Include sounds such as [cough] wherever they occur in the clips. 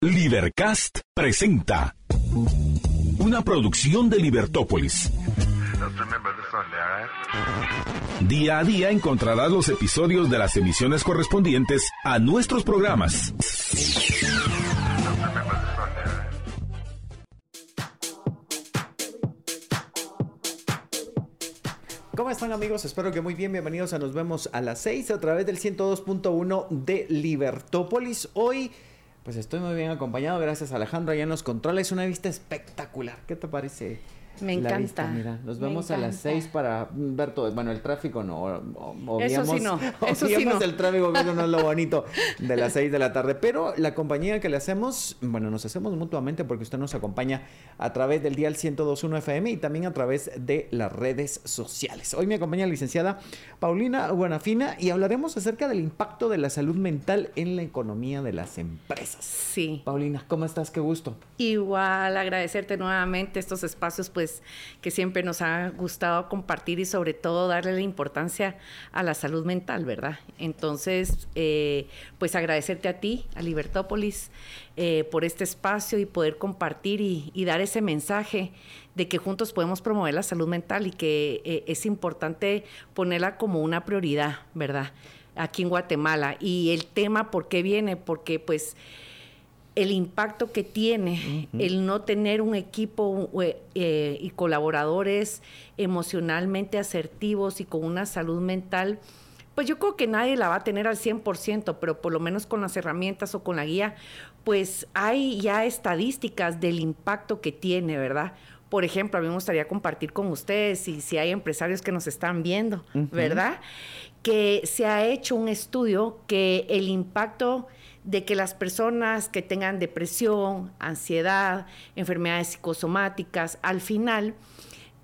Libercast presenta una producción de Libertópolis. Día a día encontrarás los episodios de las emisiones correspondientes a nuestros programas. ¿Cómo están amigos? Espero que muy bien. Bienvenidos a Nos vemos a las 6 a través del 102.1 de Libertópolis. Hoy pues estoy muy bien acompañado, gracias a Alejandro allá en los controles. Una vista espectacular. ¿Qué te parece? Me encanta. mira, nos vemos a las seis para ver todo. Bueno, el tráfico no. Obviamos, eso sí no. [laughs] Eso sí no. el tráfico, que no es lo bonito de las seis de la tarde. Pero la compañía que le hacemos, bueno, nos hacemos mutuamente porque usted nos acompaña a través del dial 1021 FM y también a través de las redes sociales. Hoy me acompaña la licenciada Paulina Buenafina y hablaremos acerca del impacto de la salud mental en la economía de las empresas. Sí. Paulina, ¿cómo estás? Qué gusto. Igual, agradecerte nuevamente estos espacios, pues pues, que siempre nos ha gustado compartir y sobre todo darle la importancia a la salud mental, ¿verdad? Entonces, eh, pues agradecerte a ti, a Libertópolis, eh, por este espacio y poder compartir y, dar ese mensaje de que juntos podemos promover la salud mental y que eh, es importante ponerla como una prioridad, ¿verdad? Aquí en Guatemala. Y el tema, ¿por qué viene? Porque pues el impacto que tiene el no tener un equipo eh, y colaboradores emocionalmente asertivos y con una salud mental, pues yo creo que nadie la va a tener al 100%, pero por lo menos con las herramientas o con la guía, pues hay ya estadísticas del impacto que tiene, ¿verdad? Por ejemplo, a mí me gustaría compartir con ustedes y si hay empresarios que nos están viendo, ¿verdad? Que se ha hecho un estudio que el impacto de que las personas que tengan depresión, ansiedad, enfermedades psicosomáticas, al final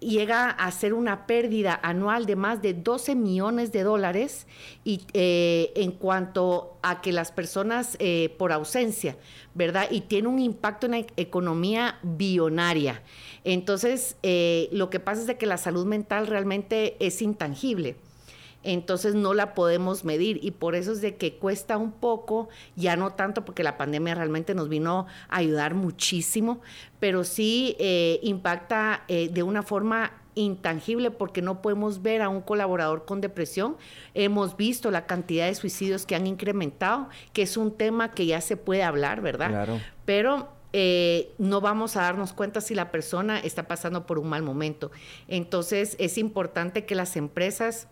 llega a ser una pérdida anual de más de 12 millones de dólares y, eh, en cuanto a que las personas eh, por ausencia, ¿verdad? Y tiene un impacto en la economía billonaria. Entonces, eh, lo que pasa es de que la salud mental realmente es intangible entonces no la podemos medir y por eso es de que cuesta un poco, ya no tanto porque la pandemia realmente nos vino a ayudar muchísimo, pero sí eh, impacta eh, de una forma intangible porque no podemos ver a un colaborador con depresión. Hemos visto la cantidad de suicidios que han incrementado, que es un tema que ya se puede hablar, ¿verdad? Claro. Pero eh, no vamos a darnos cuenta si la persona está pasando por un mal momento. Entonces es importante que las empresas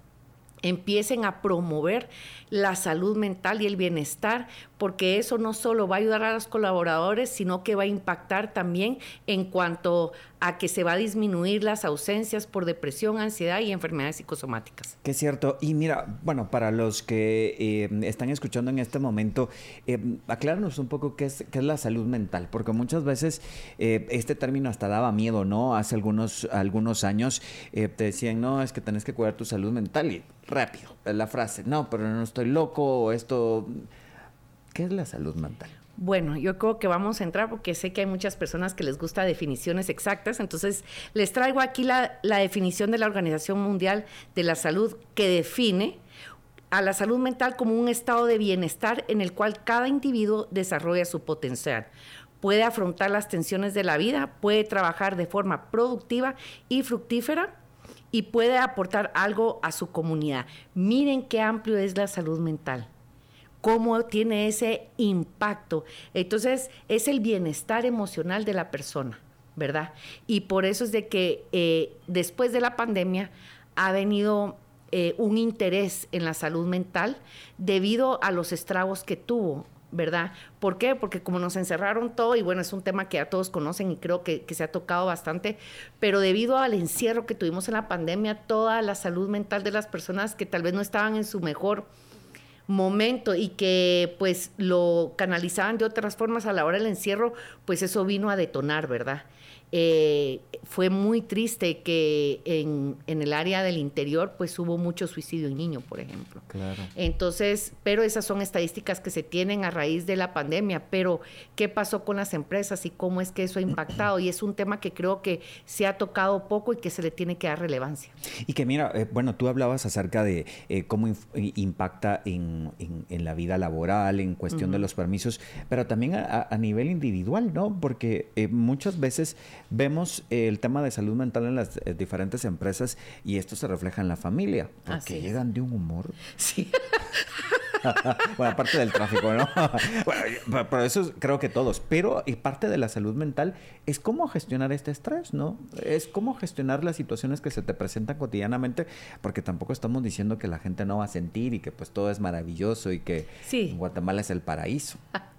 empiecen a promover la salud mental y el bienestar, porque eso no solo va a ayudar a los colaboradores, sino que va a impactar también en cuanto a que se va a disminuir las ausencias por depresión, ansiedad y enfermedades psicosomáticas. Que es cierto. Y mira, bueno, para los que eh, están escuchando en este momento, eh, acláranos un poco qué es, qué es la salud mental, porque muchas veces eh, este término hasta daba miedo, ¿no? Hace algunos, algunos años te decían, no, es que tenés que cuidar tu salud mental y rápido, la frase, no, pero no estoy loco, esto... ¿Qué es la salud mental? Bueno, yo creo que vamos a entrar porque sé que hay muchas personas que les gusta definiciones exactas, entonces les traigo aquí la, la definición de la Organización Mundial de la Salud que define a la salud mental como un estado de bienestar en el cual cada individuo desarrolla su potencial, puede afrontar las tensiones de la vida, puede trabajar de forma productiva y fructífera y puede aportar algo a su comunidad. Miren qué amplio es la salud mental cómo tiene ese impacto. Entonces, es el bienestar emocional de la persona, ¿verdad? Y por eso es de que eh, después de la pandemia ha venido eh, un interés en la salud mental debido a los estragos que tuvo ¿verdad? ¿Por qué? Porque como nos encerraron todo, y bueno, es un tema que ya todos conocen y creo que, se ha tocado bastante, pero debido al encierro que tuvimos en la pandemia, toda la salud mental de las personas que tal vez no estaban en su mejor momento y que pues lo canalizaban de otras formas a la hora del encierro, pues eso vino a detonar, ¿verdad? Eh, fue muy triste que en, el área del interior pues hubo mucho suicidio en niños, por ejemplo. Claro. Entonces, pero esas son estadísticas que se tienen a raíz de la pandemia, pero ¿qué pasó con las empresas y cómo es que eso ha impactado? Y es un tema que creo que se ha tocado poco y que se le tiene que dar relevancia. Y que mira, eh, bueno, tú hablabas acerca de eh, cómo impacta en en, la vida laboral, en cuestión de los permisos, pero también a, nivel individual, ¿no? Porque muchas veces vemos el tema de salud mental en las eh, diferentes empresas y esto se refleja en la familia, porque llegan de un humor. Sí. [laughs] [laughs] bueno, aparte del tráfico, ¿no? [laughs] bueno, por eso creo que todos. Pero y parte de la salud mental es cómo gestionar este estrés, ¿no? Es cómo gestionar las situaciones que se te presentan cotidianamente, porque tampoco estamos diciendo que la gente no va a sentir y que pues todo es maravilloso y que Guatemala es el paraíso. [laughs]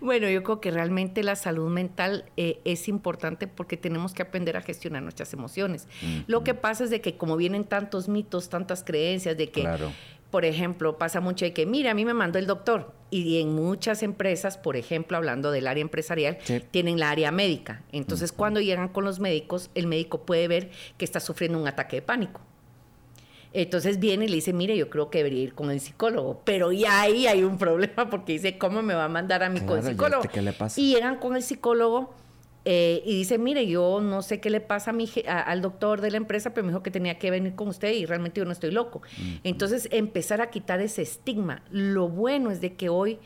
Bueno, yo creo que realmente la salud mental eh, es importante porque tenemos que aprender a gestionar nuestras emociones. Lo que pasa es de que como vienen tantos mitos, tantas creencias de que claro por ejemplo, pasa mucho de que, mira, a mí me mandó el doctor. Y en muchas empresas, por ejemplo, hablando del área empresarial, tienen la área médica. Entonces, cuando llegan con los médicos, el médico puede ver que está sufriendo un ataque de pánico. Entonces viene y le dice, mire, yo creo que debería ir con el psicólogo. Pero ya ahí hay un problema porque dice, ¿cómo me va a mandar a mí con el psicólogo? ¿Qué le pasa? Y llegan con el psicólogo eh, y dice, mire, yo no sé qué le pasa a mi, al doctor de la empresa, pero me dijo que tenía que venir con usted y realmente yo no estoy loco. Entonces, empezar a quitar ese estigma. Lo bueno es de que hoy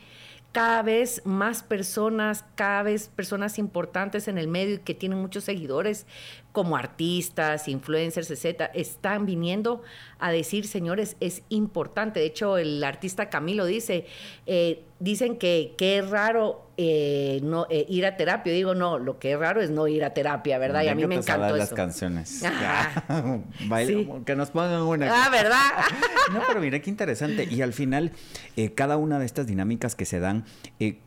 cada vez más personas, cada vez personas importantes en el medio y que tienen muchos seguidores, como artistas, influencers, etcétera, están viniendo a decir, señores, es importante. De hecho, el artista Camilo dice, eh, dicen que, es raro eh, no eh, ir a terapia. digo, no, lo que es raro es no ir a terapia, ¿verdad? Y a mí me encantó eso. las canciones. [laughs] Que nos pongan una. Ah, ¿verdad? [laughs] no, pero mira qué interesante. Y al final, cada una de estas dinámicas que se dan,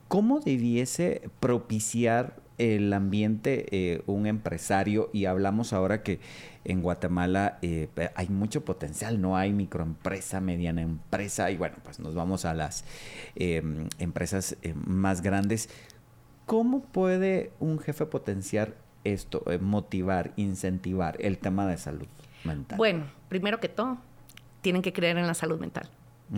¿cómo debiese propiciar el ambiente eh, un empresario y hablamos ahora que en Guatemala eh, hay mucho potencial, no hay microempresa, mediana empresa y bueno, pues nos vamos a las em, empresas eh, más grandes. ¿Cómo puede un jefe potenciar esto, motivar, incentivar el tema de salud mental? Bueno, primero que todo, tienen que creer en la salud mental.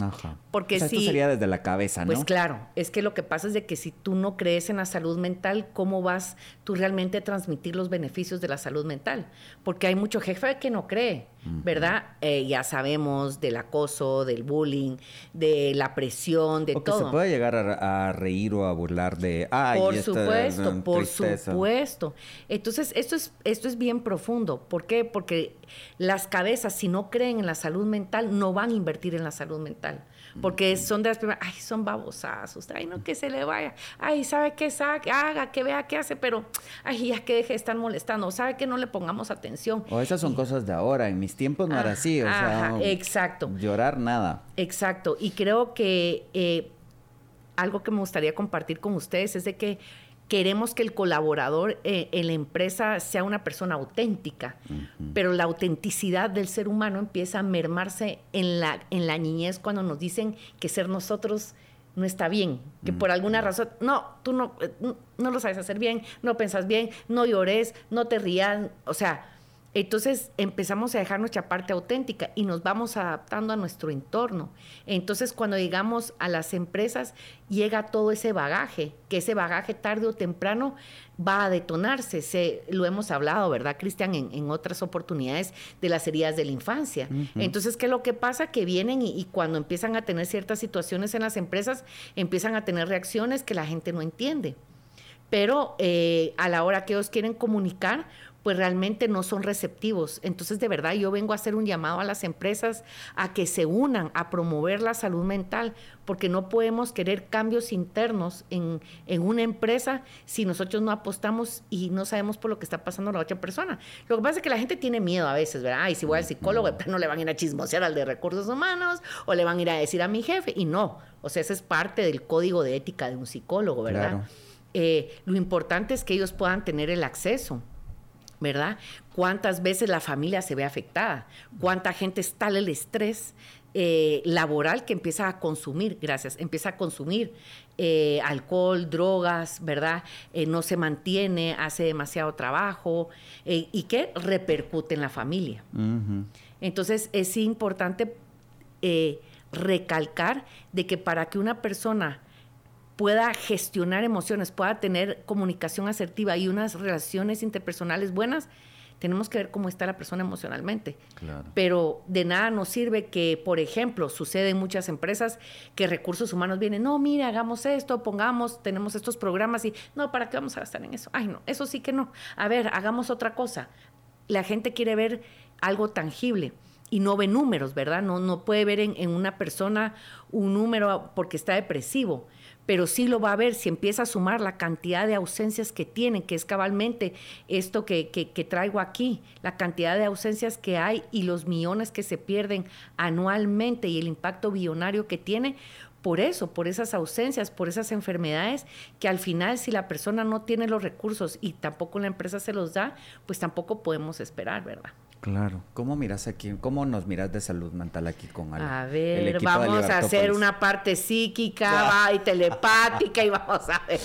Ajá. Porque esto sería desde la cabeza, ¿no? Pues claro, es que lo que pasa es de que si tú no crees en la salud mental, ¿cómo vas tú realmente a transmitir los beneficios de la salud mental? Porque hay mucho jefe que no cree, ¿verdad? Eh, ya sabemos del acoso, del bullying, de la presión, de o todo. Que se puede llegar a, reír o a burlar de, ay, por supuesto, por supuesto. Entonces esto es esto es bien profundo. ¿Por qué? Porque las cabezas, si no creen en la salud mental, no van a invertir en la salud mental. Porque son de las primeras, ay, son babosazos, ay, no que se le vaya, ay, sabe qué saque, haga, que vea qué hace, pero, ay, ya que deje de estar molestando, sabe que no le pongamos atención. O esas son cosas de ahora, en mis tiempos no era así, o sea, exacto. llorar nada. Exacto, y creo que eh, algo que me gustaría compartir con ustedes es de que queremos que el colaborador eh, en la empresa sea una persona auténtica, pero la autenticidad del ser humano empieza a mermarse en la, en la niñez cuando nos dicen que ser nosotros no está bien, que por alguna razón, no, tú no, eh, no lo sabes hacer bien, no pensas bien, no llores, no te rías, o sea, entonces empezamos a dejar nuestra parte auténtica y nos vamos adaptando a nuestro entorno. Entonces cuando llegamos a las empresas llega todo ese bagaje, que ese bagaje tarde o temprano va a detonarse. Se, lo hemos hablado, ¿verdad, Cristian, en, otras oportunidades de las heridas de la infancia. Entonces, ¿qué es lo que pasa? Que vienen y, cuando empiezan a tener ciertas situaciones en las empresas, empiezan a tener reacciones que la gente no entiende. Pero eh, a la hora que ellos quieren comunicar, pues realmente no son receptivos. Entonces, de verdad, yo vengo a hacer un llamado a las empresas a que se unan a promover la salud mental, porque no podemos querer cambios internos en, una empresa si nosotros no apostamos y no sabemos por lo que está pasando la otra persona. Lo que pasa es que la gente tiene miedo a veces, ¿verdad? Ay, si voy al psicólogo, [laughs] no le van a ir a chismosear al de recursos humanos o le van a ir a decir a mi jefe. Y no, o sea, esa es parte del código de ética de un psicólogo, ¿verdad? Eh, lo importante es que ellos puedan tener el acceso ¿verdad? ¿Cuántas veces la familia se ve afectada? ¿Cuánta gente está en el estrés eh, laboral que empieza a consumir, gracias, empieza a consumir eh, alcohol, drogas, ¿verdad? Eh, no se mantiene, hace demasiado trabajo y que repercute en la familia. Entonces es importante recalcar de que para que una persona pueda gestionar emociones, pueda tener comunicación asertiva y unas relaciones interpersonales buenas, tenemos que ver cómo está la persona emocionalmente. Pero de nada nos sirve que, por ejemplo, sucede en muchas empresas que recursos humanos vienen, no, mire, hagamos esto, pongamos, tenemos estos programas y, no, ¿para qué vamos a gastar en eso? Ay, no, eso sí que no. A ver, hagamos otra cosa. La gente quiere ver algo tangible y no ve números, ¿verdad? No, no puede ver en, en una persona un número porque está depresivo pero sí lo va a ver si empieza a sumar la cantidad de ausencias que tiene, que es cabalmente esto que, traigo aquí, la cantidad de ausencias que hay y los millones que se pierden anualmente y el impacto billonario que tiene, por eso, por esas ausencias, por esas enfermedades, que al final si la persona no tiene los recursos y tampoco la empresa se los da, pues tampoco podemos esperar, ¿verdad? Claro. ¿Cómo miras aquí? ¿Cómo nos miras de salud mental aquí con Ale? A ver, vamos a hacer una parte psíquica y telepática y vamos a ver.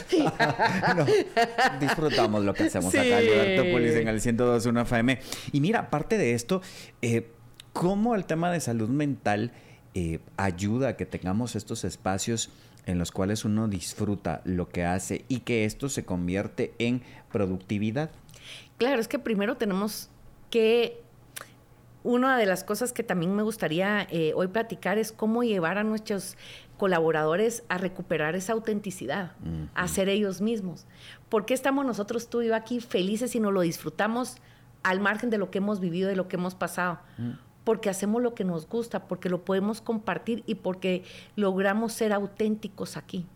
[laughs] disfrutamos lo que hacemos acá en Libertópolis en el 102.1 FM. Y mira, aparte de esto, eh, ¿cómo el tema de salud mental eh, ayuda a que tengamos estos espacios en los cuales uno disfruta lo que hace y que esto se convierte en productividad? Claro, es que primero tenemos que una de las cosas que también me gustaría eh, hoy platicar es cómo llevar a nuestros colaboradores a recuperar esa autenticidad, a ser ellos mismos. ¿Por qué estamos nosotros, tú y yo, aquí felices y nos lo disfrutamos al margen de lo que hemos vivido, de lo que hemos pasado? Porque hacemos lo que nos gusta, porque lo podemos compartir y porque logramos ser auténticos aquí.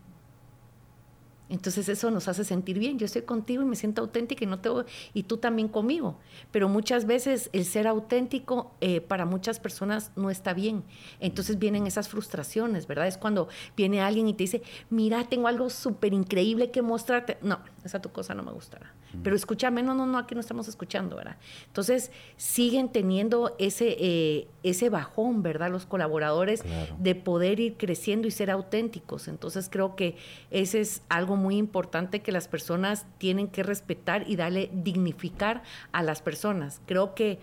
Entonces eso nos hace sentir bien. Yo estoy contigo y me siento auténtica y no te y tú también conmigo. Pero muchas veces el ser auténtico eh, para muchas personas no está bien. Entonces vienen esas frustraciones, ¿verdad? Es cuando viene alguien y te dice, mira, tengo algo súper increíble que mostrarte. No, esa tu cosa no me gustará. Pero escúchame, no, no, no, aquí no estamos escuchando, ¿verdad? Entonces, siguen teniendo ese, eh, ese bajón, ¿verdad? Los colaboradores de poder ir creciendo y ser auténticos. Entonces, creo que ese es algo muy importante que las personas tienen que respetar y darle dignificar a las personas. Creo que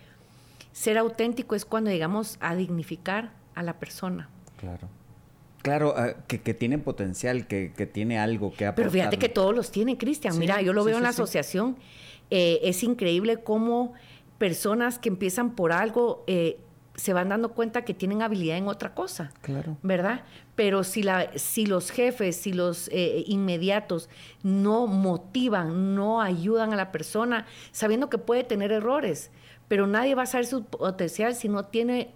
ser auténtico es cuando llegamos a dignificar a la persona. Claro. Claro, ah, que, tiene potencial, que, tiene algo que aportar. Pero fíjate que todos los tienen, Cristian. Mira, yo lo veo en la asociación. Eh, es increíble cómo personas que empiezan por algo eh, se van dando cuenta que tienen habilidad en otra cosa. Claro. ¿Verdad? Pero si, la, si los jefes, si los eh, inmediatos no motivan, no ayudan a la persona, sabiendo que puede tener errores, pero nadie va a saber su potencial si no tiene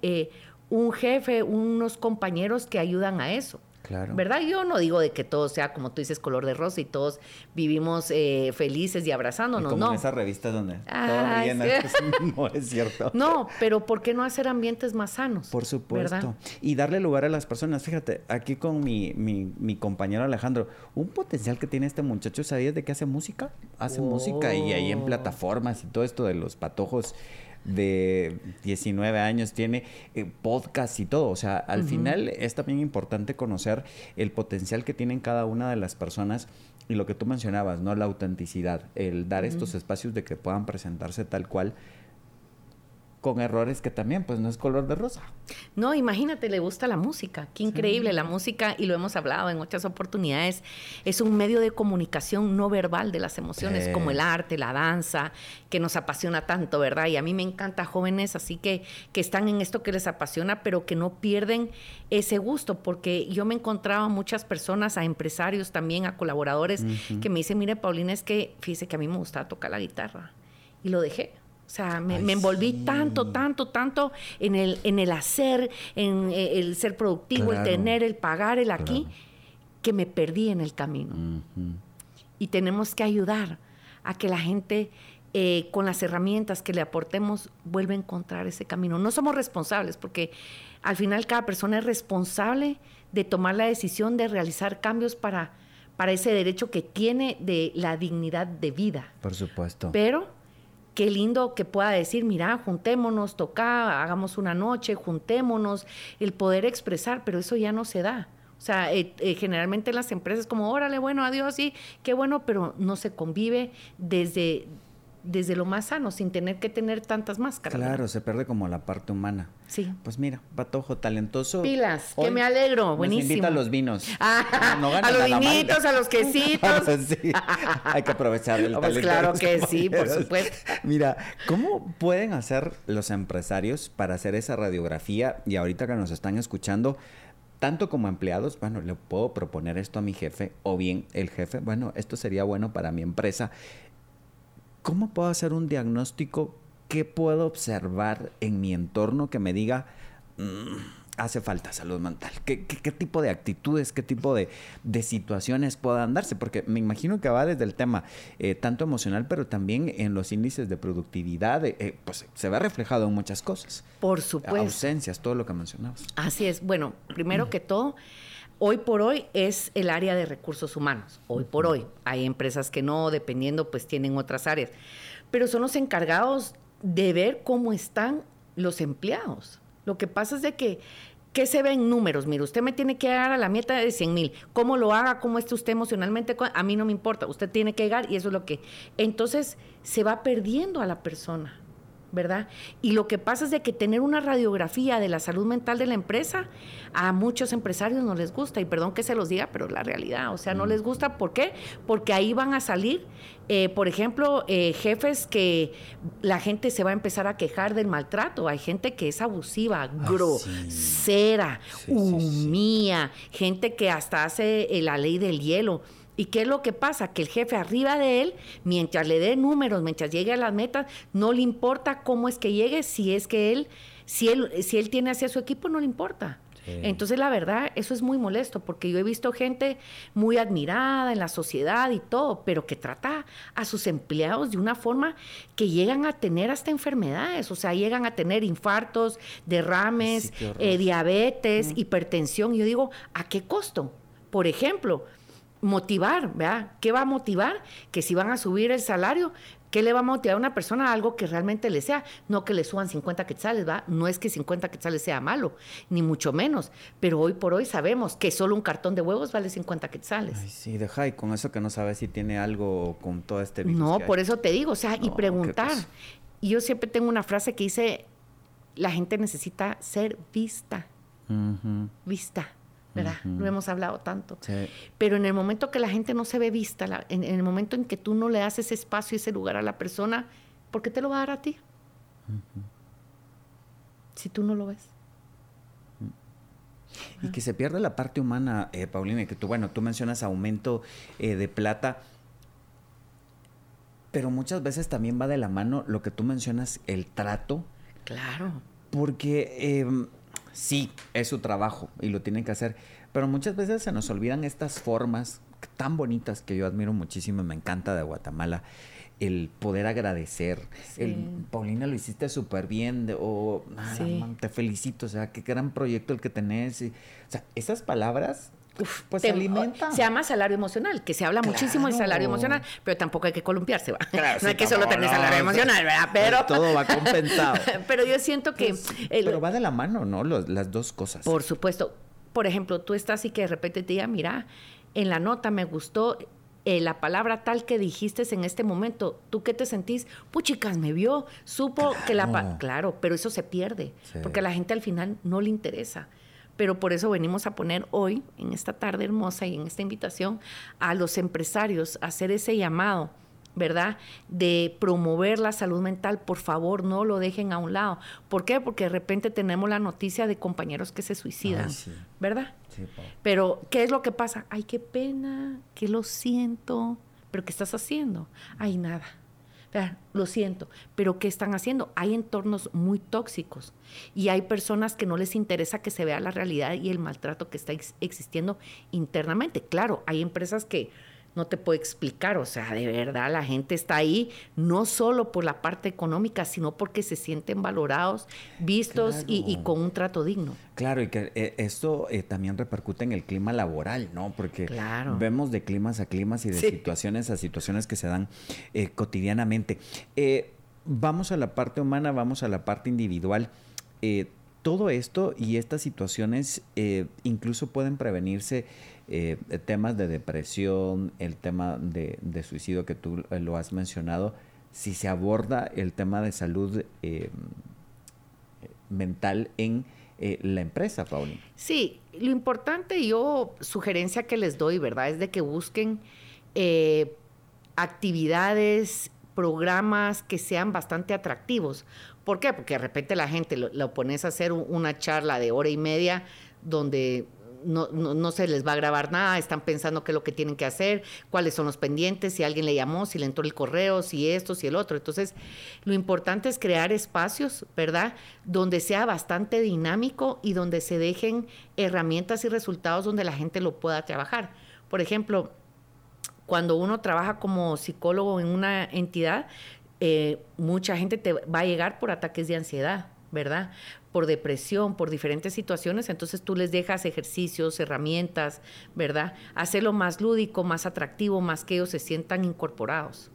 un jefe, unos compañeros que ayudan a eso. Claro. ¿Verdad? Yo no digo de que todo sea, como tú dices, color de rosa y todos vivimos eh, felices y abrazándonos, como no. en esa revista donde todo bien, [laughs] no es cierto. [laughs] No, pero ¿por qué no hacer ambientes más sanos? Por supuesto. Y darle lugar a las personas. Fíjate, aquí con mi, mi, mi, compañero Alejandro, un potencial que tiene este muchacho, ¿sabías de qué hace música? Hace música y ahí en oh. plataformas y todo esto de los patojos de 19 años, tiene eh, podcast y todo. O sea, al final es también importante conocer el potencial que tienen cada una de las personas y lo que tú mencionabas, ¿no? La autenticidad, el dar estos espacios de que puedan presentarse tal cual con errores que también, pues no es color de rosa. No, imagínate, le gusta la música, qué increíble, la música, y lo hemos hablado en muchas oportunidades, es un medio de comunicación no verbal de las emociones, como el arte, la danza, que nos apasiona tanto, ¿verdad? Y a mí me encanta jóvenes así que, que están en esto que les apasiona, pero que no pierden ese gusto, porque yo me he encontrado a muchas personas, a empresarios también, a colaboradores, que me dicen, mire, Paulina, es que fíjese que a mí me gustaba tocar la guitarra, y lo dejé o sea, me, envolví tanto, tanto, tanto en el, en el hacer, en eh, el ser productivo, el tener, el pagar, el aquí, que me perdí en el camino. Y tenemos que ayudar a que la gente, eh, con las herramientas que le aportemos, vuelva a encontrar ese camino. No somos responsables, porque al final cada persona es responsable de tomar la decisión de realizar cambios para, para ese derecho que tiene de la dignidad de vida. Por supuesto. Pero qué lindo que pueda decir, mira, juntémonos, toca, hagamos una noche, juntémonos, el poder expresar, pero eso ya no se da. O sea, eh, eh, generalmente las empresas como, órale, bueno, adiós, sí, qué bueno, pero no se convive desde, desde lo más sano, sin tener que tener tantas máscaras. Claro, se pierde como la parte humana. Sí. Pues mira, Patojo, talentoso. Pilas, que me alegro, buenísimo. invita [laughs] a los vinos. Ah, a los vinitos, a los quesitos. [laughs] sí, hay que aprovechar el [laughs] pues claro que sí, por supuesto. Mira, ¿cómo pueden hacer los empresarios para hacer esa radiografía? Y ahorita que nos están escuchando, tanto como empleados, bueno, le puedo proponer esto a mi jefe, o bien el jefe, bueno, esto sería bueno para mi empresa. ¿Cómo puedo hacer un diagnóstico? ¿Qué puedo observar en mi entorno que me diga, mm, hace falta salud mental? ¿Qué, tipo de actitudes, qué tipo de, situaciones puedan darse? Porque me imagino que va desde el tema eh, tanto emocional, pero también en los índices de productividad, eh, pues se ve reflejado en muchas cosas. Por supuesto. Ausencias, todo lo que mencionabas. Así es. Bueno, primero que todo Hoy por hoy es el área de recursos humanos. Hoy por hoy. Hay empresas que no, dependiendo, pues tienen otras áreas. Pero son los encargados de ver cómo están los empleados. Lo que pasa es de que, ¿qué se ve en números? Mire, usted me tiene que llegar a la meta de 100 mil. ¿Cómo lo haga? ¿Cómo esté usted emocionalmente? A mí no me importa. Usted tiene que llegar y eso es lo que... Entonces se va perdiendo a la persona. ¿Verdad? Y lo que pasa es de que tener una radiografía de la salud mental de la empresa a muchos empresarios no les gusta, y perdón que se los diga, pero la realidad, o sea, no les gusta, ¿por qué? Porque ahí van a salir, eh, por ejemplo, eh, jefes que la gente se va a empezar a quejar del maltrato, hay gente que es abusiva, ah, grosera, humía, gente que hasta hace eh, la ley del hielo. ¿Y qué es lo que pasa? Que el jefe arriba de él, mientras le dé números, mientras llegue a las metas, no le importa cómo es que llegue, si es que él, si él, si él tiene hacia su equipo, no le importa. Entonces, la verdad, eso es muy molesto, porque yo he visto gente muy admirada en la sociedad y todo, pero que trata a sus empleados de una forma que llegan a tener hasta enfermedades, o sea, llegan a tener infartos, derrames, eh, diabetes, hipertensión. Y yo digo, ¿a qué costo? Por ejemplo, motivar, ¿verdad? ¿Qué va a motivar? Que si van a subir el salario, ¿qué le va a motivar a una persona? Algo que realmente le sea, no que le suban 50 quetzales, ¿va? No es que 50 quetzales sea malo, ni mucho menos, pero hoy por hoy sabemos que solo un cartón de huevos vale 50 quetzales. Ay, sí, deja y con eso que no sabes si tiene algo con todo este virus. No, por eso te digo, o sea, y preguntar. Y yo siempre tengo una frase que dice, la gente necesita ser vista. Vista ¿verdad? No hemos hablado tanto. Pero en el momento que la gente no se ve vista, en, el momento en que tú no le das ese espacio y ese lugar a la persona, ¿por qué te lo va a dar a ti? Si tú no lo ves. Y que se pierde la parte humana, eh, Paulina, que tú, bueno, tú mencionas aumento eh, de plata, pero muchas veces también va de la mano lo que tú mencionas, el trato. Claro. Porque em, sí, es su trabajo y lo tienen que hacer, pero muchas veces se nos olvidan estas formas tan bonitas que yo admiro muchísimo y me encanta de Guatemala el poder agradecer. El, Paulina, lo hiciste súper bien, o te felicito, o sea, qué gran proyecto el que tenés. o sea, esas palabras pues se alimenta. Se llama salario emocional, que se habla muchísimo del salario emocional, pero tampoco hay que columpiarse, ¿va? [laughs] no hay que solo tener salario emocional, ¿verdad? Pero... Todo va [laughs] compensado. pero yo siento que... Pues, pero va de la mano, ¿no? las dos cosas. Por supuesto. Por ejemplo, tú estás y que de repente te diga, mira, en la nota me gustó eh, la palabra tal que dijiste en este momento, ¿tú qué te sentís? Puchicas, me vio, supo que la... Claro, pero eso se pierde, porque a la gente al final no le interesa pero por eso venimos a poner hoy, en esta tarde hermosa y en esta invitación, a los empresarios a hacer ese llamado. ¿verdad? De promover la salud mental, por favor, no lo dejen a un lado. ¿Por qué? Porque de repente tenemos la noticia de compañeros que se suicidan, ¿verdad? Sí, Pero, ¿qué es lo que pasa? Ay, qué pena, que lo siento, pero ¿qué estás haciendo? Ay, nada lo siento, pero ¿qué están haciendo? Hay entornos muy tóxicos y hay personas que no les interesa que se vea la realidad y el maltrato que está existiendo internamente. Claro, hay empresas que no te puedo explicar, o sea, de verdad la gente está ahí no solo por la parte económica, sino porque se sienten valorados, vistos y, con un trato digno. Claro, y que eh, esto eh, también repercute en el clima laboral, ¿no? Porque vemos de climas a climas y de situaciones a situaciones que se dan eh, cotidianamente. vamos a la parte humana, vamos a la parte individual todo esto y estas situaciones incluso pueden prevenirse eh, temas de depresión, el tema de, suicidio que tú eh, lo has mencionado, si se aborda el tema de salud eh, mental en eh, la empresa, Pauli. Sí, lo importante yo, sugerencia que les doy, ¿verdad? Es de que busquen eh, actividades, programas que sean bastante atractivos. ¿Por qué? Porque de repente la gente lo pones a hacer una charla de hora y media donde no, no, se les va a grabar nada, están pensando qué es lo que tienen que hacer, cuáles son los pendientes, si alguien le llamó, si le entró el correo, si esto, si el otro. Entonces, lo importante es crear espacios, ¿verdad? Donde sea bastante dinámico y donde se dejen herramientas y resultados donde la gente lo pueda trabajar. Por ejemplo, cuando uno trabaja como psicólogo en una entidad, eh, mucha gente te va a llegar por ataques de ansiedad, ¿verdad? por depresión, por diferentes situaciones, entonces tú les dejas ejercicios, herramientas, ¿verdad? Hacerlo más lúdico, más atractivo, más que ellos se sientan incorporados.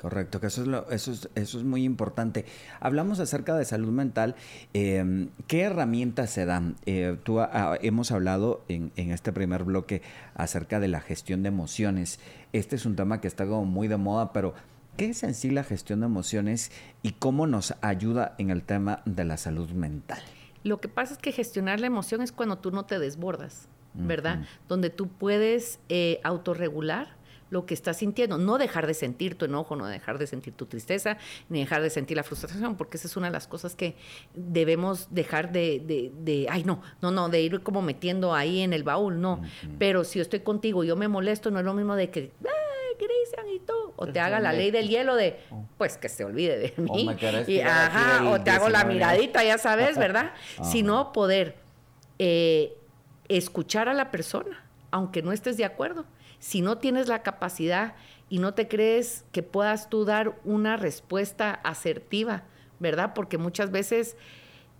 Correcto, que eso es, lo, eso es, eso es muy importante. Hablamos acerca de salud mental. Em, ¿Qué herramientas se dan? Eh, tú hemos hablado en, en, este primer bloque acerca de la gestión de emociones. Este es un tema que está como muy de moda, pero ¿Qué es en sí la gestión de emociones y cómo nos ayuda en el tema de la salud mental? Lo que pasa es que gestionar la emoción es cuando tú no te desbordas, ¿verdad? Donde tú puedes eh, autorregular lo que estás sintiendo, no dejar de sentir tu enojo, no dejar de sentir tu tristeza, ni dejar de sentir la frustración, porque esa es una de las cosas que debemos dejar de, de, ay no, no, no, de ir como metiendo ahí en el baúl, no. Pero si yo estoy contigo, yo me molesto, no es lo mismo de que, Cristian y tú. O te haga la ley del hielo de, oh. pues que se olvide de mí. Y, ajá, o te hago la miradita, ya sabes, ¿verdad? [laughs] Sino poder eh, escuchar a la persona, aunque no estés de acuerdo. Si no tienes la capacidad y no te crees que puedas tú dar una respuesta asertiva, ¿verdad? Porque muchas veces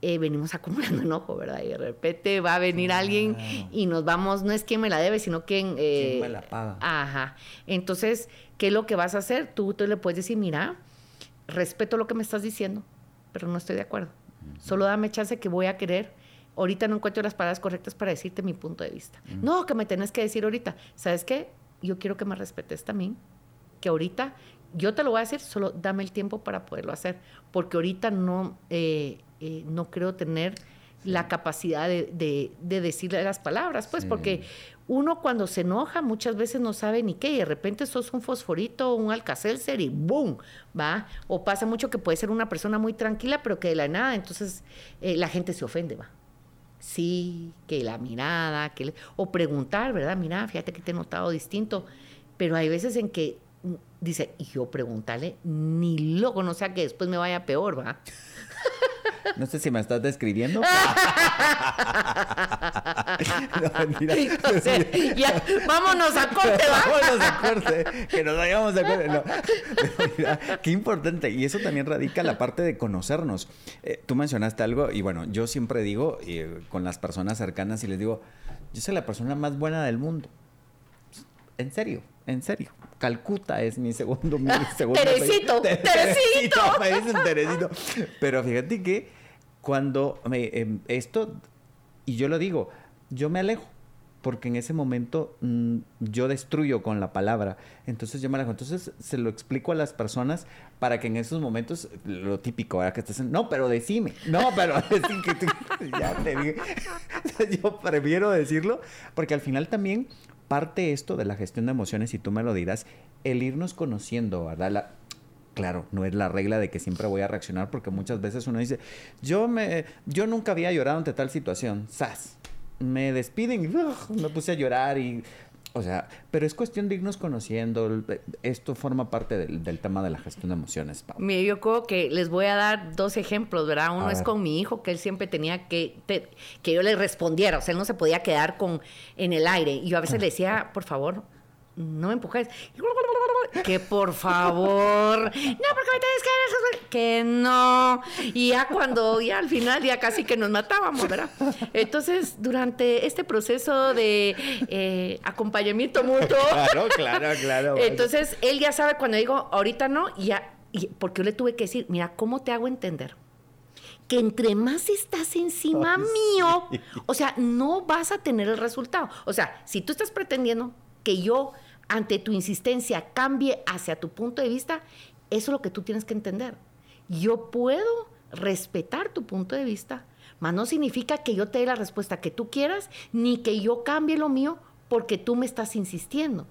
eh, venimos acumulando enojo, ¿verdad? Y de repente va a venir alguien y nos vamos, no es quien me la debe, sino quien... Eh, me la paga? Ajá. Entonces, ¿qué es lo que vas a hacer? Tú, tú le puedes decir, mira, respeto lo que me estás diciendo, pero no estoy de acuerdo. Solo dame chance que voy a querer. Ahorita no encuentro las palabras correctas para decirte mi punto de vista. No, que me tenés que decir ahorita. ¿Sabes qué? Yo quiero que me respetes también. Que ahorita yo te lo voy a decir, solo dame el tiempo para poderlo hacer. Porque ahorita no... Eh, eh, no creo tener la capacidad de, decirle las palabras, pues, porque uno cuando se enoja muchas veces no sabe ni qué, y de repente sos un fosforito, un alcacelser y ¡boom! ¿va? O pasa mucho que puede ser una persona muy tranquila, pero que de la nada, entonces eh, la gente se ofende, ¿va? Sí, que la mirada, que o preguntar, ¿verdad? Mira, fíjate que te he notado distinto, pero hay veces en que dice, y yo preguntarle, ni loco, no sea que después me vaya peor, ¿va? No sé si me estás describiendo. [laughs] no, [laughs] vámonos a corte, Vámonos a corte. Que nos vayamos a corte. No. qué importante. Y eso también radica la parte de conocernos. Eh, tú mencionaste algo y bueno, yo siempre digo eh, con las personas cercanas y les digo, yo soy la persona más buena del mundo. En serio, en serio. Calcuta es mi segundo, mi segundo [laughs] Teresito, Teresito. [laughs] Me dicen Teresito. Pero fíjate que cuando me, em, esto, y yo lo digo, yo me alejo. Porque en ese momento mm, yo destruyo con la palabra. Entonces yo me alejo. Entonces se lo explico a las personas para que en esos momentos, lo típico, ¿verdad? Que estás en, no, pero decime. No, pero [laughs] decime que tú, ya te dije. yo prefiero decirlo porque al final también parte esto de la gestión de emociones, y tú me lo dirás, el irnos conociendo, ¿verdad? claro, no es la regla de que siempre voy a reaccionar porque muchas veces uno dice, yo me yo nunca había llorado ante tal situación, sas. Me despiden y me puse a llorar y o sea, pero es cuestión de irnos conociendo. Esto forma parte del, tema de la gestión de emociones. Mira, yo creo que les voy a dar dos ejemplos, ¿verdad? Uno es con mi hijo, que él siempre tenía que que yo le respondiera, o sea, él no se podía quedar con en el aire. Y yo a veces le decía, por favor, no me empujes. Que por favor. No, porque me tienes que Que no. Y ya cuando, ya al final, ya casi que nos matábamos, ¿verdad? Entonces, durante este proceso de eh, acompañamiento mutuo. Claro, claro, claro. Entonces, él ya sabe cuando digo, ahorita no, ya. Y porque yo le tuve que decir, mira, ¿cómo te hago entender? que entre más estás encima mío, o sea, no vas a tener el resultado. O sea, si tú estás pretendiendo que yo ante tu insistencia cambie hacia tu punto de vista, Eso es lo que tú tienes que entender. Yo puedo respetar tu punto de vista, mas no significa que yo te dé la respuesta que tú quieras, ni que yo cambie lo mío porque tú me estás insistiendo.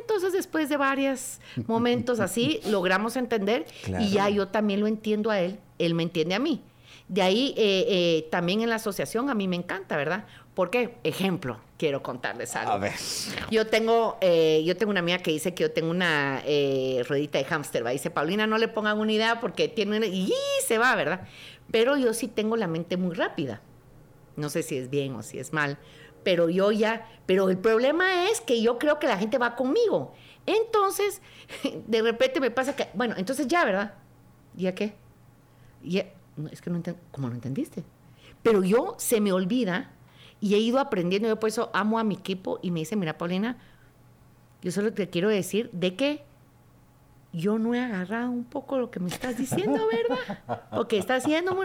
Entonces, después de varios [laughs] momentos así, logramos entender y ya yo también lo entiendo a él, él me entiende a mí. De ahí, eh, eh, también en la asociación, a mí me encanta, ¿verdad? ¿Por qué? Ejemplo, quiero contarles algo. A ver. Yo tengo, eh, yo tengo una amiga que dice que yo tengo una ruedita de hámster, ¿va? Dice, Paulina, no le pongan una idea porque tiene una... Y se va, ¿verdad? Pero yo sí tengo la mente muy rápida. No sé si es bien o si es mal, pero yo ya, pero el problema es que yo creo que la gente va conmigo. Entonces, [laughs] de repente me pasa que, bueno, entonces ya, ¿verdad? ¿Ya qué? Ya, es que no entiendo, ¿cómo lo entendiste? Pero yo se me olvida y he ido aprendiendo, yo por eso amo a mi equipo y me dice, mira, Paulina, yo solo te quiero decir de que yo no he agarrado un poco lo que me estás diciendo, [laughs] ¿verdad? O que está haciendo.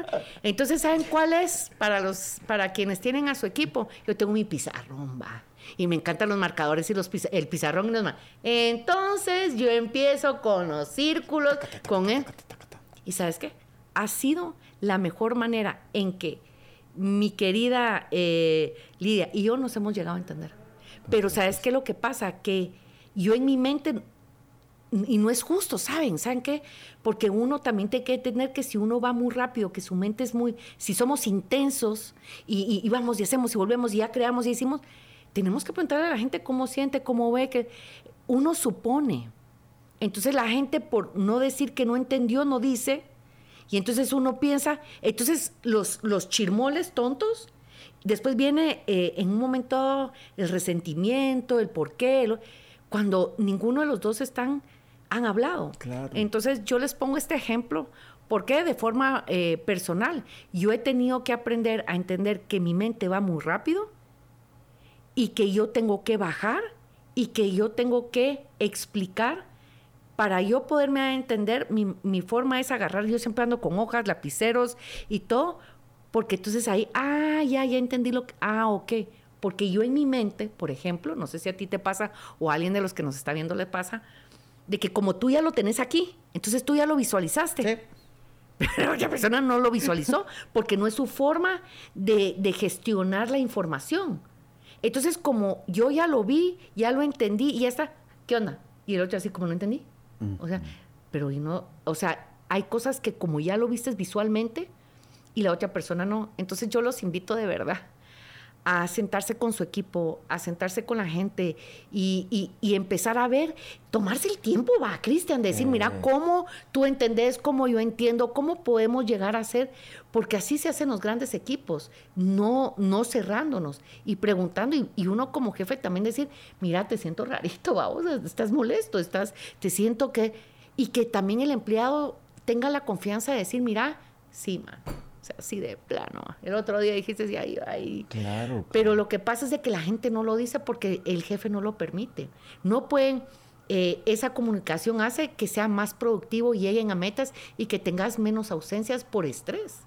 Entonces, ¿saben cuál es para los para quienes tienen a su equipo? Yo tengo mi pizarrón, va. Y me encantan los marcadores y los el pizarrón y los Entonces, yo empiezo con los círculos, con él. ¿Y sabes qué? Ha sido la mejor manera en que mi querida eh, Lidia y yo nos hemos llegado a entender. Pero ¿sabes qué? Lo que pasa que yo en mi mente y no es justo, ¿saben? ¿Saben qué? Porque uno también tiene que entender que si uno va muy rápido, que su mente es muy, si somos intensos y, vamos y hacemos y volvemos y ya creamos y decimos, tenemos que preguntarle a la gente cómo siente, cómo ve, que uno supone. Entonces la gente por no decir que no entendió, no dice, y entonces uno piensa, entonces los, los chirmoles tontos, después viene eh, en un momento el resentimiento, el por qué, cuando ninguno de los dos están han hablado. Entonces yo les pongo este ejemplo porque de forma eh, personal. Yo he tenido que aprender a entender que mi mente va muy rápido y que yo tengo que bajar y que yo tengo que explicar para yo poderme entender, mi, mi forma es agarrar, yo siempre ando con hojas, lapiceros y todo, porque entonces ahí, ah, ya, ya entendí lo que, ah, ok, porque yo en mi mente, por ejemplo, no sé si a ti te pasa o a alguien de los que nos está viendo le pasa, de que como tú ya lo tenés aquí, entonces tú ya lo visualizaste. Sí. [laughs] Pero otra persona no lo visualizó porque no es su forma de, gestionar la información. Entonces, como yo ya lo vi, ya lo entendí y ya está, ¿qué onda? Y el otro así como no entendí. O sea, pero y no, o sea, hay cosas que como ya lo vistes visualmente y la otra persona no. Entonces yo los invito de verdad a sentarse con su equipo, a sentarse con la gente y, empezar a ver, tomarse el tiempo, va, Cristian, decir, mira, eh. cómo tú entendés, cómo yo entiendo, cómo podemos llegar a ser, porque así se hacen los grandes equipos, no, no cerrándonos y preguntando, y, uno como jefe también decir, mira, te siento rarito, vamos, estás molesto, estás, te siento que, y que también el empleado tenga la confianza de decir, mira, sí, man así de plano. El otro día dijiste, sí, ahí, ahí. Claro, Pero lo que pasa es de que la gente no lo dice porque el jefe no lo permite. No pueden, eh, esa comunicación hace que sea más productivo, lleguen a metas y que tengas menos ausencias por estrés.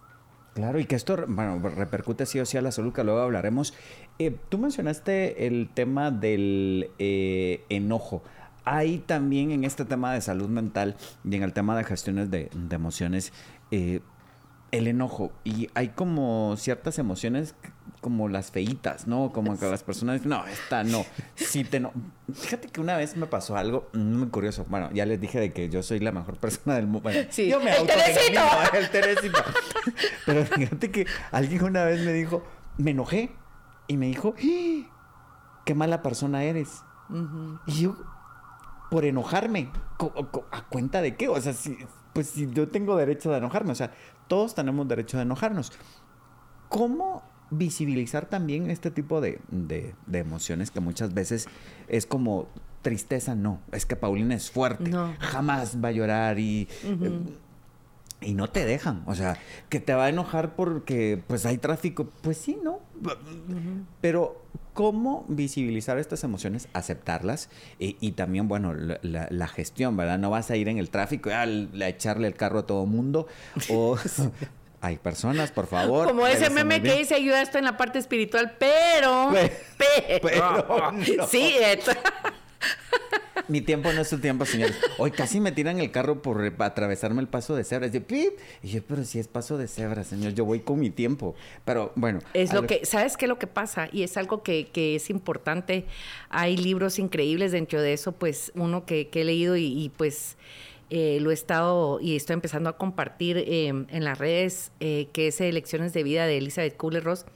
Claro, y que esto bueno, repercute sí o sí a la salud, que luego hablaremos. Eh, tú mencionaste el tema del eh, enojo. Hay también en este tema de salud mental y en el tema de gestiones de, de emociones, el enojo. Y hay como ciertas emociones como las feitas, ¿no? Como que las personas dicen, no, esta no. Si te no. Fíjate que una vez me pasó algo muy curioso. Bueno, ya les dije de que yo soy la mejor persona del mundo. sí. Yo me el Teresito. [laughs] el Teresito. Pero fíjate que alguien una vez me dijo, me enojé. Y me dijo, ¡Ah! qué mala persona eres. Y yo, por enojarme, ¿a cuenta de qué? O sea, si, pues si yo tengo derecho de enojarme, o sea, todos tenemos derecho de enojarnos. ¿Cómo visibilizar también este tipo de, emociones que muchas veces es como tristeza? No, es que Paulina es fuerte, jamás va a llorar y... Eh, y no te dejan, o sea, que te va a enojar porque pues hay tráfico, pues sí, ¿no? Pero cómo visibilizar estas emociones, aceptarlas y, también, bueno, la, gestión, ¿verdad? No vas a ir en el tráfico y a, echarle el carro a todo mundo o... [laughs] [laughs] Hay personas, por favor. Como ese meme que dice ayuda esto en la parte espiritual, pero. [laughs] Pero. sí, Mi tiempo no es su tiempo, señores. Hoy casi me tiran el carro por atravesarme el paso de cebra. Y ¡pip! Y yo, pero si es paso de cebra, señor, yo voy con mi tiempo. Pero bueno. Es lo que, ¿sabes qué es lo que pasa? Y es algo que, que es importante. Hay libros increíbles dentro de eso, pues uno que, que he leído y, pues eh, lo he estado y estoy empezando a compartir eh, en las redes, eh, que es Elecciones de Vida de Elizabeth Kubler-Ross.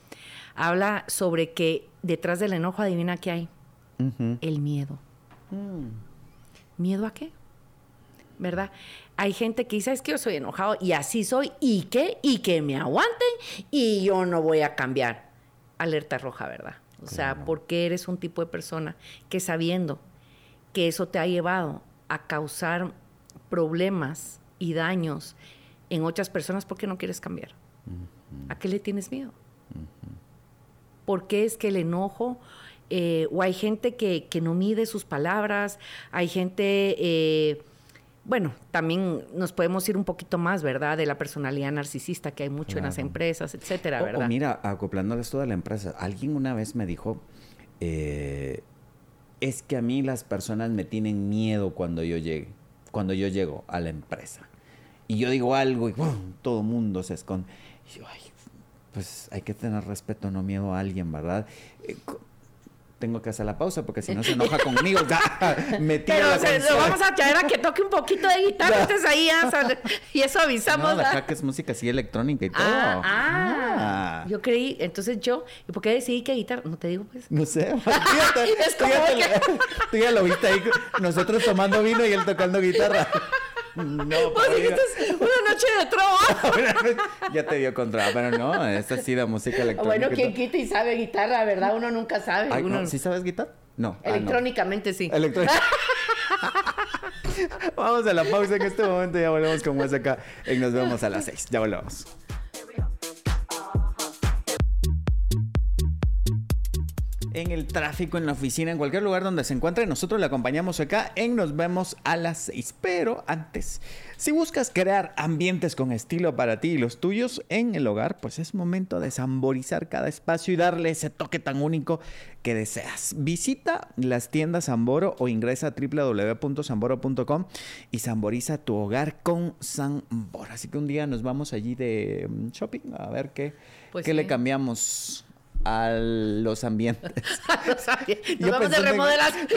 Habla sobre que detrás del enojo, adivina qué hay. El miedo. Mm. ¿Miedo a qué? ¿Verdad? Hay gente que dice, es que yo soy enojado y así soy, ¿y qué? Y que me aguanten y yo no voy a cambiar. Alerta roja, ¿verdad? O sea, porque eres un tipo de persona que sabiendo que eso te ha llevado a causar problemas y daños en otras personas, ¿por qué no quieres cambiar? ¿A qué le tienes miedo? ¿Por qué es que el enojo eh, o hay gente que, no mide sus palabras, hay gente, eh, bueno, también nos podemos ir un poquito más, ¿verdad? De la personalidad narcisista que hay mucho en las empresas, etcétera, ¿verdad? O, mira, acoplando esto de la empresa, alguien una vez me dijo, eh, es que a mí las personas me tienen miedo cuando yo llegue, cuando yo llego a la empresa. Y yo digo algo y todo el mundo se esconde. Y yo, ay, pues hay que tener respeto, no miedo a alguien, ¿verdad? Tengo que hacer la pausa porque si no se [laughs] enoja conmigo. me Pero lo vamos a traer a que toque un poquito de guitarra entonces ahí y eso avisamos. No, acá que es música así electrónica y todo. Ah, ah, ah, Yo creí, entonces yo, ¿y por qué decidí que guitarra? No te digo pues. No sé. [laughs] [laughs] es como que... tú ya lo viste ahí, nosotros tomando vino y él tocando guitarra. No, [laughs] Vos dijiste una noche de trova. [laughs] ya te dio contra, pero no, esta sí de música electrónica. Bueno, quien quita y sabe guitarra, ¿verdad? Uno nunca sabe. ¿Sí sabes guitarra? No. Ah, Electrónicamente sí. [laughs] Vamos a la pausa en este momento, ya volvemos con más acá y Nos vemos a las seis. Ya volvemos. En el tráfico, en la oficina, en cualquier lugar donde se encuentre. Nosotros le acompañamos acá en Nos vemos a las 6. Pero antes, si buscas crear ambientes con estilo para ti y los tuyos en el hogar, pues es momento de samborizar cada espacio y darle ese toque tan único que deseas. Visita las tiendas Samboro o ingresa a www.samboro.com y samboriza tu hogar con Samboro. Así que un día nos vamos allí de mm, shopping a ver qué, pues qué le cambiamos a los ambientes. [laughs] [laughs] [laughs] Nos vamos de remodelación.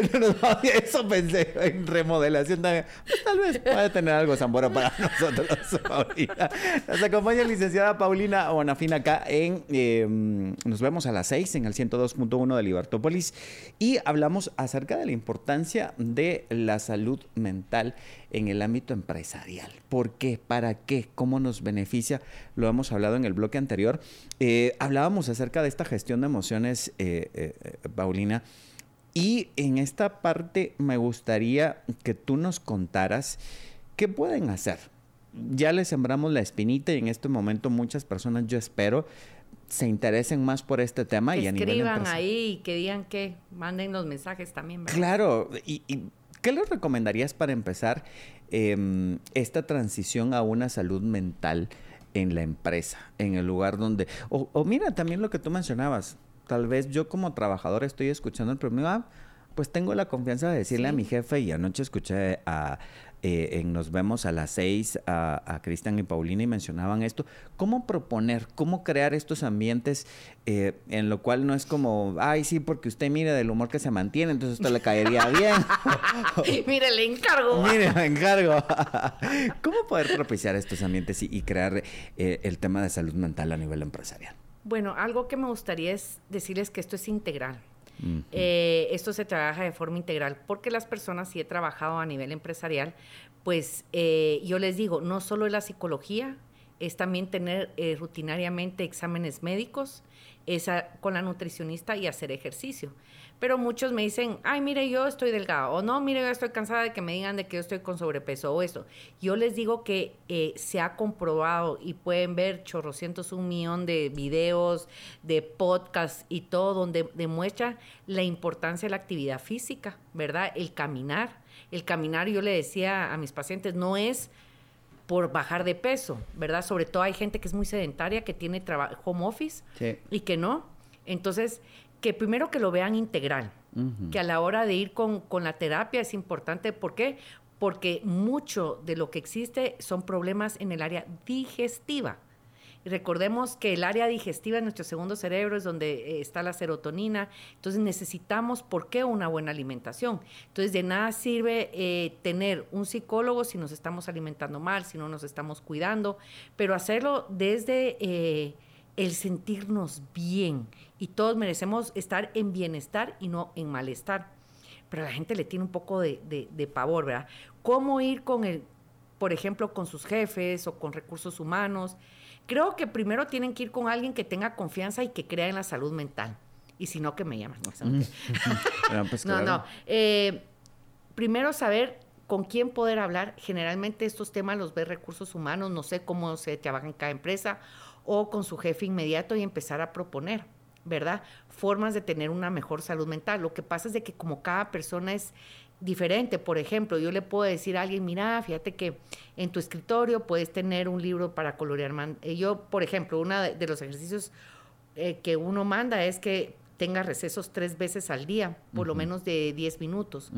eso pensé en remodelación también. Pues, tal vez puede tener algo Zambora para nosotros ahorita. Nos acompaña la licenciada Paulina Bonafina acá en... Em, nos vemos a las 6 en el 102.1 de Libertópolis y hablamos acerca de la importancia de la salud mental en el ámbito empresarial. ¿Por qué? ¿Para qué? ¿Cómo nos beneficia? Lo hemos hablado en el bloque anterior. Eh, hablábamos acerca de esta gestión de emociones, eh, eh, Paulina. Y en esta parte me gustaría que tú nos contaras qué pueden hacer. Ya le sembramos la espinita y en este momento muchas personas, yo espero, se interesen más por este tema que y a escriban ahí y que digan que manden los mensajes también. Claro, y, ¿Qué les recomendarías para empezar em, esta transición a una salud mental en la empresa, en el lugar donde... O, mira, también lo que tú mencionabas, tal vez yo como trabajador estoy escuchando el problema, ah, pues tengo la confianza de decirle a mi jefe y anoche escuché a, eh, en Nos vemos a las seis a, Cristian y Paulina y mencionaban esto. ¿Cómo proponer, cómo crear estos ambientes eh, en lo cual no es como, ay, sí, porque usted mire del humor que se mantiene, entonces esto le caería bien? [laughs] mire, le encargo. [laughs] mire, le encargo. [laughs] ¿Cómo poder propiciar estos ambientes y, crear eh, el tema de salud mental a nivel empresarial? Bueno, algo que me gustaría es decirles que esto es integral. Eh, esto se trabaja de forma integral porque las personas, si he trabajado a nivel empresarial, pues eh, yo les digo, no solo es la psicología, es también tener eh, rutinariamente exámenes médicos, esa, con la nutricionista y hacer ejercicio. Pero muchos me dicen, ay, mire, yo estoy delgado, o no, mire, yo estoy cansada de que me digan de que yo estoy con sobrepeso o eso. Yo les digo que eh, se ha comprobado y pueden ver chorrocientos un millón de videos, de podcasts y todo, donde demuestra la importancia de la actividad física, ¿verdad? El caminar. El caminar, yo le decía a mis pacientes, no es por bajar de peso, ¿verdad? Sobre todo hay gente que es muy sedentaria, que tiene home office y que no. Entonces, que primero que lo vean integral, que a la hora de ir con, con la terapia es importante. ¿Por qué? Porque mucho de lo que existe son problemas en el área digestiva. Recordemos que el área digestiva en nuestro segundo cerebro es donde eh, está la serotonina. Entonces necesitamos, ¿por qué? Una buena alimentación. Entonces de nada sirve eh, tener un psicólogo si nos estamos alimentando mal, si no nos estamos cuidando, pero hacerlo desde eh, el sentirnos bien. Y todos merecemos estar en bienestar y no en malestar. Pero la gente le tiene un poco de, de pavor, ¿verdad? ¿Cómo ir con el, por ejemplo, con sus jefes o con recursos humanos? Creo que primero tienen que ir con alguien que tenga confianza y que crea en la salud mental. Y si no, que me llaman. No, [laughs] [laughs] pues, no, no. Eh, primero saber con quién poder hablar. Generalmente estos temas los ve recursos humanos, no sé cómo se trabaja en cada empresa, o con su jefe inmediato y empezar a proponer, ¿verdad? Formas de tener una mejor salud mental. Lo que pasa es de que como cada persona es diferente. Por ejemplo, yo le puedo decir a alguien, mira, fíjate que en tu escritorio puedes tener un libro para colorear. Eh, yo, por ejemplo, uno de, los ejercicios eh, que uno manda es que tenga recesos tres veces al día, por lo menos de 10 minutos.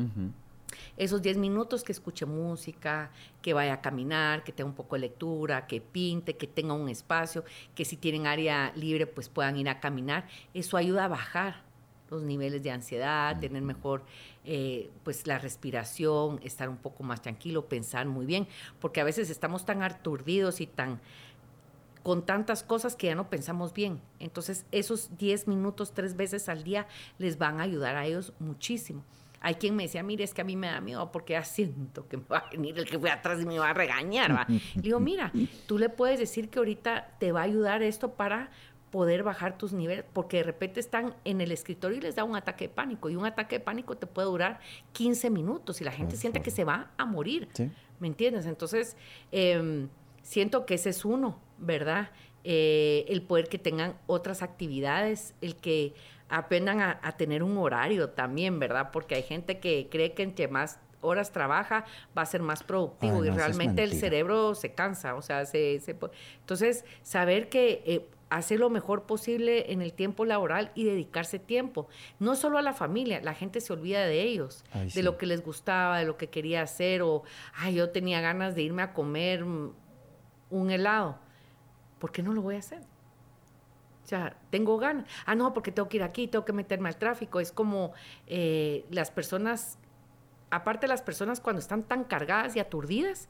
Esos 10 minutos que escuche música, que vaya a caminar, que tenga un poco de lectura, que pinte, que tenga un espacio, que si tienen área libre pues puedan ir a caminar. Eso ayuda a bajar los niveles de ansiedad, tener mejor eh, pues la respiración, estar un poco más tranquilo, pensar muy bien, porque a veces estamos tan aturdidos y tan con tantas cosas que ya no pensamos bien. Entonces, esos 10 minutos tres veces al día les van a ayudar a ellos muchísimo. Hay quien me decía, mire, es que a mí me da miedo porque ya siento que me va a venir el que fue atrás y me va a regañar. ¿va? Le digo, mira, [laughs] tú le puedes decir que ahorita te va a ayudar esto para poder bajar tus niveles, porque de repente están en el escritorio y les da un ataque de pánico, y un ataque de pánico te puede durar 15 minutos y la gente siente que se va a morir, ¿me entiendes? Entonces, em, siento que ese es uno, ¿verdad? Eh, el poder que tengan otras actividades, el que aprendan a, tener un horario también, ¿verdad? Porque hay gente que cree que entre más horas trabaja, va a ser más productivo y realmente el cerebro se cansa, o sea, se... se entonces, saber que eh, hacer lo mejor posible en el tiempo laboral y dedicarse tiempo. No solo a la familia, la gente se olvida de ellos, de lo que les gustaba, de lo que quería hacer, o, ay, yo tenía ganas de irme a comer un helado. ¿Por qué no lo voy a hacer? O sea, tengo ganas. Ah, no, porque tengo que ir aquí, tengo que meterme al tráfico. Es como eh, las personas, aparte las personas cuando están tan cargadas y aturdidas,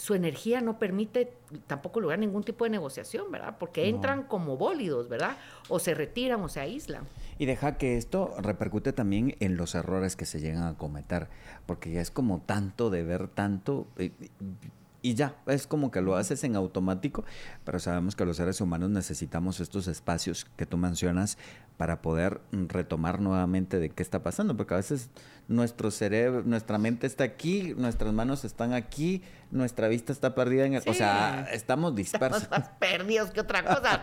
su energía no permite tampoco lograr ningún tipo de negociación, ¿verdad? Porque entran como bólidos, ¿verdad? O se retiran o se aíslan. Y deja que esto repercute también en los errores que se llegan a cometer, porque ya es como tanto de ver tanto, eh, y ya, es como que lo haces en automático, pero sabemos que los seres humanos necesitamos estos espacios que tú mencionas para poder retomar nuevamente de qué está pasando, porque a veces nuestro cerebro, nuestra mente está aquí, nuestras manos están aquí, nuestra vista está perdida en el, o sea, estamos dispersos. Estamos más perdidos que otra cosa.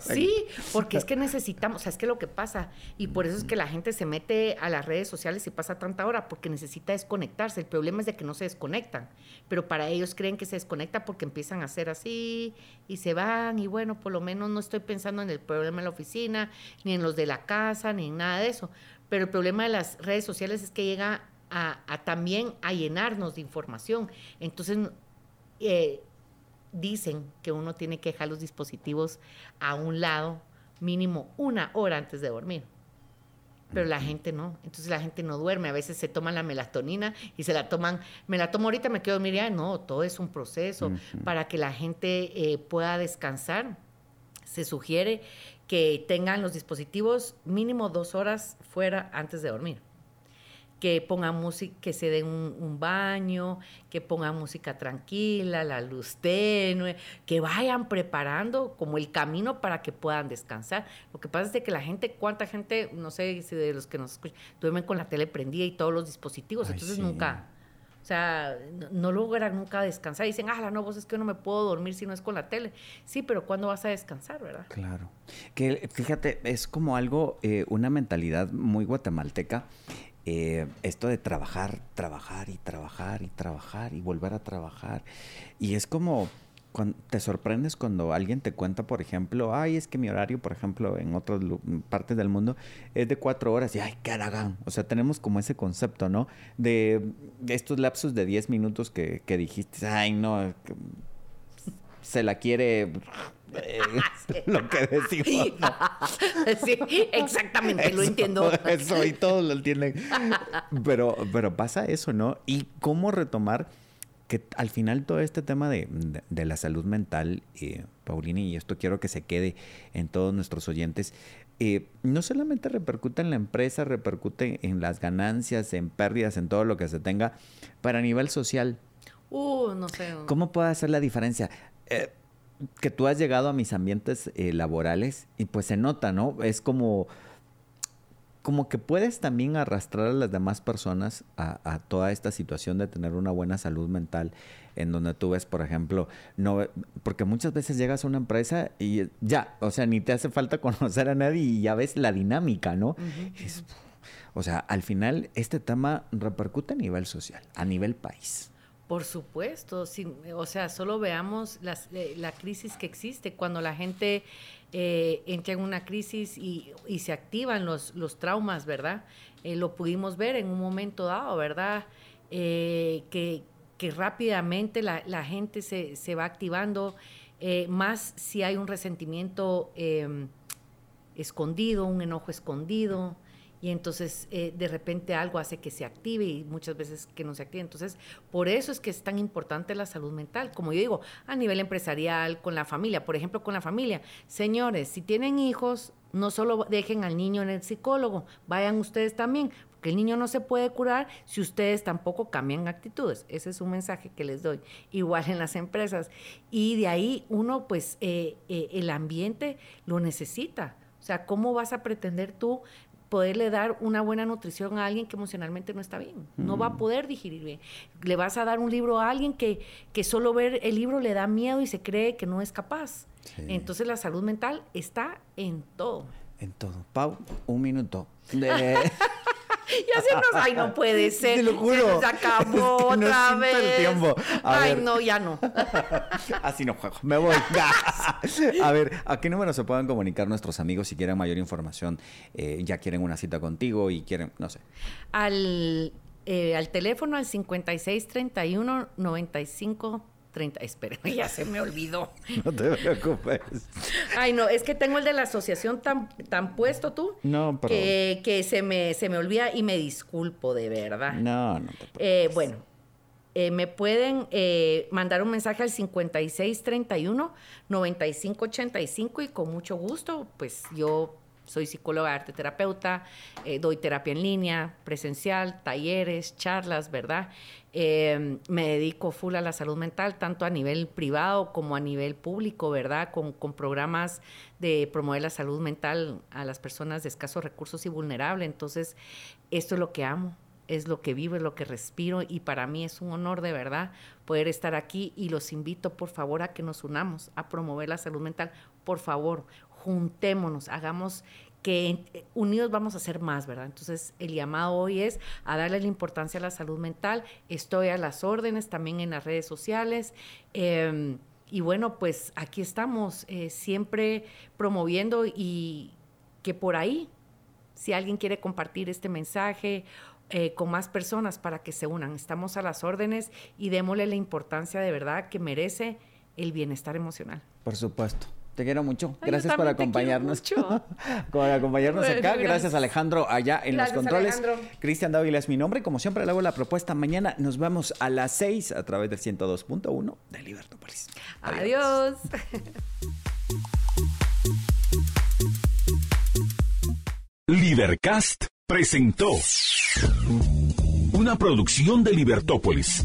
[laughs] sí, porque es que necesitamos, o sea, es que lo que pasa, y por eso es que la gente se mete a las redes sociales y pasa tanta hora, porque necesita desconectarse. El problema es de que no se desconectan, pero para ellos creen que se desconecta porque empiezan a hacer así y se van, y bueno, por lo menos no estoy pensando en el problema en la oficina, ni en los de la casa, ni en nada de eso. Pero el problema de las redes sociales es que llega a, también a llenarnos de información. Entonces, eh, dicen que uno tiene que dejar los dispositivos a un lado mínimo una hora antes de dormir. Pero la gente no. Entonces la gente no duerme. A veces se toman la melatonina y se la toman, me la tomo ahorita, me quedo dormir. Ya. No, todo es un proceso para que la gente eh, pueda descansar. Se sugiere que tengan los dispositivos mínimo dos horas fuera antes de dormir. Que pongan música, que se den un, baño, que pongan música tranquila, la luz tenue, que vayan preparando como el camino para que puedan descansar. Lo que pasa es que la gente, cuánta gente, no sé si de los que nos escuchan, duermen con la tele prendida y todos los dispositivos, entonces nunca, o sea, no, logran nunca descansar. Dicen, ah, no, vos es que no me puedo dormir si no es con la tele. Sí, pero ¿cuándo vas a descansar, verdad? Claro. Que fíjate, es como algo, eh, una mentalidad muy guatemalteca. Eh, esto de trabajar, trabajar y trabajar y trabajar y volver a trabajar. Y es como te sorprendes cuando alguien te cuenta, por ejemplo, ay, es que mi horario, por ejemplo, en otras partes del mundo es de cuatro horas y ay, caragán. O sea, tenemos como ese concepto, ¿no? De, estos lapsos de diez minutos que, dijiste, ay, no, se la quiere [laughs] lo que decimos. [laughs] Sí, exactamente, lo entiendo. Eso, y todos lo entienden. Pero, pero pasa eso, ¿no? Y cómo retomar que al final todo este tema de, la salud mental, eh, Paulini, y esto quiero que se quede en todos nuestros oyentes, eh, no solamente repercute en la empresa, repercute en las ganancias, en pérdidas, en todo lo que se tenga, para a nivel social. Uh, no sé. ¿Cómo puede hacer la diferencia? Eh, que tú has llegado a mis ambientes eh, laborales y pues se nota, ¿no? Es como, como que puedes también arrastrar a las demás personas a, toda esta situación de tener una buena salud mental, en donde tú ves, por ejemplo, no, porque muchas veces llegas a una empresa y ya, o sea, ni te hace falta [laughs] conocer a nadie y ya ves la dinámica, ¿no? o sea, al final este tema repercute a nivel social, a nivel país. Por supuesto, o sea, solo veamos eh, la crisis que existe cuando la gente eh, entra en una crisis y, se activan los, los traumas, ¿verdad? Eh, lo pudimos ver en un momento dado, ¿verdad? que, rápidamente la, gente se, va activando, más si hay un resentimiento em, escondido, un enojo escondido y entonces eh, de repente algo hace que se active y muchas veces que no se active. Entonces, por eso es que es tan importante la salud mental, como yo digo, a nivel empresarial, con la familia, por ejemplo, con la familia. Señores, si tienen hijos, no solo dejen al niño en el psicólogo, vayan ustedes también, porque el niño no se puede curar si ustedes tampoco cambian actitudes. Ese es un mensaje que les doy. Igual en las empresas. Y de ahí uno, pues, eh, eh, el ambiente lo necesita. O sea, ¿cómo vas a pretender tú poderle dar una buena nutrición a alguien que emocionalmente no está bien. No va a mm. poder digerir bien. Le vas a dar un libro a alguien que, que solo ver el libro le da miedo y se cree que no es capaz. Entonces la salud mental está en todo. En todo. Pau, un minuto. [laughs] [laughs] se nos. Ay, no puede ser. Te lo juro. Se acabó otra vez. El tiempo. Ay, no, ya no. [laughs] Así no juego. Me voy. [laughs] a ver, ¿a qué número se pueden comunicar nuestros amigos si quieren mayor información? Eh, ya quieren una cita contigo y quieren, no sé. Al, eh, al teléfono al 5631 95 30. Espérenme, [laughs] ya se me olvidó. No te preocupes. Ay, no, es que tengo el de la asociación tan, tan puesto tú. No, pero... Que, que se, me, se me olvida y me disculpo de verdad. No, no te preocupes. Eh, bueno, eh, me pueden eh, mandar un mensaje al 5631-9585 y con mucho gusto, pues yo soy psicóloga arte terapeuta, eh, doy terapia en línea, presencial, talleres, charlas, ¿verdad? Eh, me dedico full a la salud mental, tanto a nivel privado como a nivel público, ¿verdad? Con, con programas de promover la salud mental a las personas de escasos recursos y vulnerables. Entonces, esto es lo que amo, es lo que vivo, es lo que respiro y para mí es un honor de verdad poder estar aquí y los invito por favor a que nos unamos a promover la salud mental. Por favor, juntémonos, hagamos que unidos vamos a hacer más, ¿verdad? Entonces, el llamado hoy es a darle la importancia a la salud mental. Estoy a las órdenes también en las redes sociales. Em, y bueno, pues aquí estamos eh, siempre promoviendo y que por ahí, si alguien quiere compartir este mensaje eh, con más personas para que se unan, estamos a las órdenes y démosle la importancia de verdad que merece el bienestar emocional. Por supuesto. Te quiero mucho. Gracias por acompañarnos. [laughs] por acompañarnos acá. Gracias. Alejandro allá en los controles. Cristian Dávila es mi nombre. Como siempre le hago la propuesta. Mañana nos vemos a las 6 a través del 102.1 de Libertópolis. Adiós. Libercast presentó una producción de Libertópolis.